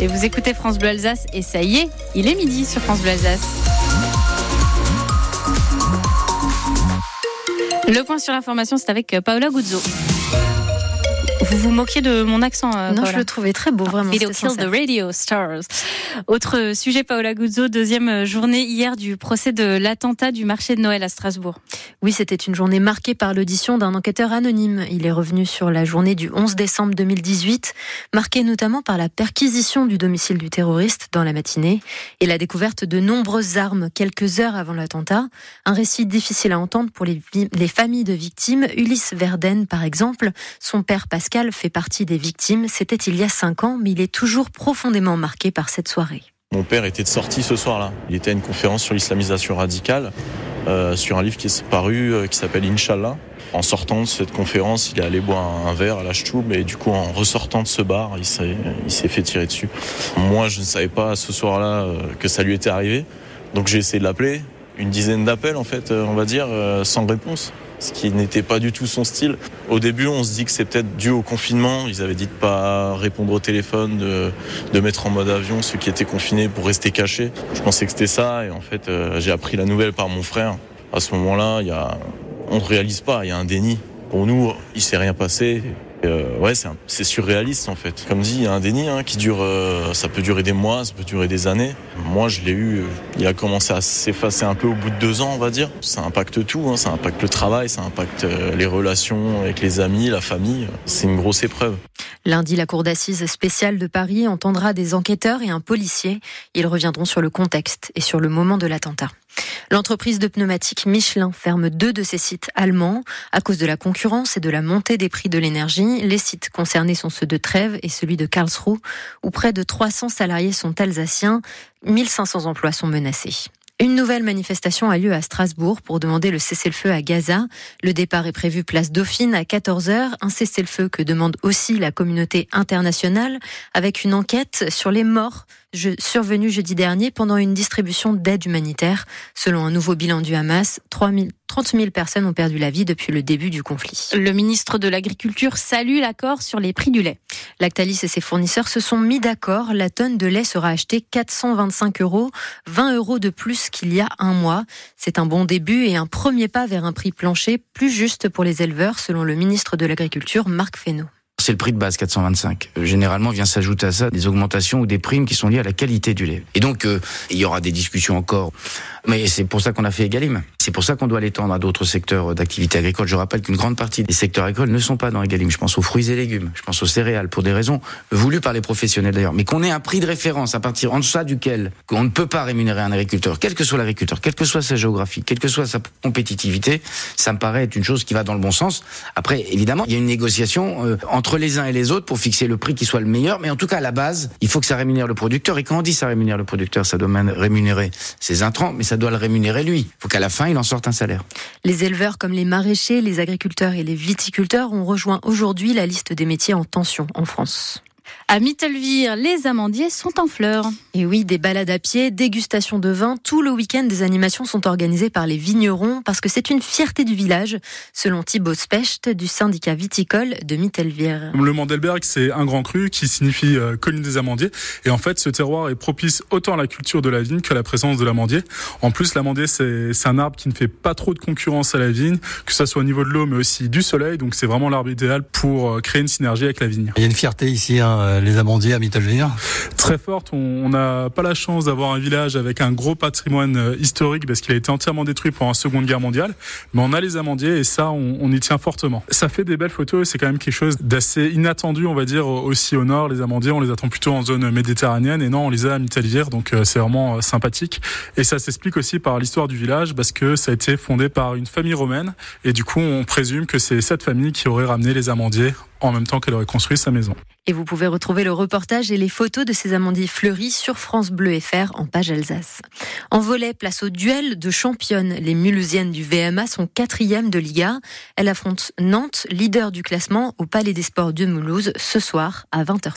Et vous écoutez France Bleu Alsace et ça y est, il est midi sur France Bleu Alsace. Le point sur l'information, c'est avec euh, Paola Guzzo. Vous vous moquiez de mon accent euh, Non, Paola je le trouvais très beau, vraiment. Video Kill the. Radio Stars. Autre sujet, Paola Guzzo, deuxième journée hier du procès de l'attentat du marché de Noël à Strasbourg. Oui, c'était une journée marquée par l'audition d'un enquêteur anonyme. Il est revenu sur la journée du 11 décembre 2018, marquée notamment par la perquisition du domicile du terroriste dans la matinée et la découverte de nombreuses armes quelques heures avant l'attentat. Un récit difficile à entendre pour les, les familles de victimes. Ulysse Verden, par exemple, son père Pascal fait partie des victimes. C'était il y a cinq ans, mais il est toujours profondément marqué par cette soirée. Mon père était de sortie ce soir-là. Il était à une conférence sur l'islamisation radicale, euh, sur un livre qui est paru, euh, qui s'appelle Inch'Allah. En sortant de cette conférence, il est allé boire un verre à la Stube et du coup, en ressortant de ce bar, il s'est, fait tirer dessus. Moi, je ne savais pas ce soir-là euh, que ça lui était arrivé. Donc j'ai essayé de l'appeler. Une dizaine d'appels, en fait, on va dire, sans réponse. Ce qui n'était pas du tout son style. Au début, on se dit que c'est peut-être dû au confinement. Ils avaient dit de pas répondre au téléphone, de, de mettre en mode avion ceux qui étaient confinés pour rester cachés. Je pensais que c'était ça et en fait euh, j'ai appris la nouvelle par mon frère. À ce moment-là, il y a, on ne réalise pas, il y a un déni. Pour nous, il s'est rien passé. Euh, ouais, c'est surréaliste en fait. Comme dit, il y a un déni hein, qui dure, euh, ça peut durer des mois, ça peut durer des années. Moi, je l'ai eu, euh, il a commencé à s'effacer un peu au bout de deux ans, on va dire. Ça impacte tout, hein, ça impacte le travail, ça impacte les relations avec les amis, la famille. C'est une grosse épreuve. Lundi, la Cour d'assises spéciale de Paris entendra des enquêteurs et un policier. Ils reviendront sur le contexte et sur le moment de l'attentat. L'entreprise de pneumatiques Michelin ferme deux de ses sites allemands à cause de la concurrence et de la montée des prix de l'énergie. Les sites concernés sont ceux de Trèves et celui de Karlsruhe, où près de 300 salariés sont alsaciens. 1500 emplois sont menacés. Une nouvelle manifestation a lieu à Strasbourg pour demander le cessez-le-feu à Gaza. Le départ est prévu place Dauphine à 14h, un cessez-le-feu que demande aussi la communauté internationale avec une enquête sur les morts survenus jeudi dernier pendant une distribution d'aide humanitaire. Selon un nouveau bilan du Hamas, 3 000 30 000 personnes ont perdu la vie depuis le début du conflit. Le ministre de l'Agriculture salue l'accord sur les prix du lait. Lactalis et ses fournisseurs se sont mis d'accord. La tonne de lait sera achetée 425 euros, 20 euros de plus qu'il y a un mois. C'est un bon début et un premier pas vers un prix plancher plus juste pour les éleveurs, selon le ministre de l'Agriculture, Marc Fesneau. C'est le prix de base 425. Euh, Généralement vient s'ajouter à ça des augmentations ou des primes qui sont liées à la qualité du lait. Et donc euh, il y aura des discussions encore. Mais c'est pour ça qu'on a fait Egalim. C'est pour ça qu'on doit l'étendre à d'autres secteurs d'activité agricole. Je rappelle qu'une grande partie des secteurs agricoles ne sont pas dans Egalim. Je pense aux fruits et légumes, je pense aux céréales pour des raisons voulues par les professionnels d'ailleurs. Mais qu'on ait un prix de référence à partir en deçà duquel on ne peut pas rémunérer un agriculteur, quel que soit l'agriculteur, quelle que soit sa géographie, quelle que soit sa compétitivité, ça me paraît être une chose qui va dans le bon sens. Après, évidemment, il y a une négociation euh, entre les uns et les autres pour fixer le prix qui soit le meilleur. Mais en tout cas, à la base, il faut que ça rémunère le producteur. Et quand on dit ça rémunère le producteur, ça doit rémunérer ses intrants, mais ça doit le rémunérer lui. Il faut qu'à la fin, il en sorte un salaire. Les éleveurs comme les maraîchers, les agriculteurs et les viticulteurs ont rejoint aujourd'hui la liste des métiers en tension en France. À Mittelvire, les amandiers sont en fleurs. Et oui, des balades à pied, dégustation de vin, tout le week-end des animations sont organisées par les vignerons parce que c'est une fierté du village, selon Thibaut Specht du syndicat viticole de Mittelvire. Le Mandelberg, c'est un grand cru qui signifie euh, colline des amandiers. Et en fait, ce terroir est propice autant à la culture de la vigne que la présence de l'amandier. En plus, l'amandier, c'est un arbre qui ne fait pas trop de concurrence à la vigne, que ça soit au niveau de l'eau, mais aussi du soleil. Donc, c'est vraiment l'arbre idéal pour euh, créer une synergie avec la vigne. Il y a une fierté ici, hein, les amandiers à Mittelvire. Très forte. On n'a pas la chance d'avoir un village avec un gros patrimoine euh, historique parce qu'il a été entièrement détruit pendant la Seconde Guerre mondiale. Mais on a les amandiers et ça, on, y tient fortement. Ça fait des belles photos et c'est quand même quelque chose d'assez inattendu, on va dire, aussi au nord. Les amandiers, on les attend plutôt en zone méditerranéenne et non, on les a à Mittelvire. Donc, euh, c'est vraiment euh, sympathique. Et ça s'explique aussi par l'histoire du village parce que ça a été fondé par une famille romaine. Et du coup, on présume que c'est cette famille qui aurait ramené les amandiers en même temps qu'elle aurait construit sa maison. Et vous pouvez retrouver le reportage et les photos de ces amandiers fleuris sur France Bleu FR en page Alsace. En volet, place au duel de championnes. Les Mulhousiennes du VMA sont quatrièmes de Liga. Elles affrontent Nantes, leader du classement, au Palais des Sports de Mulhouse ce soir à 20h30.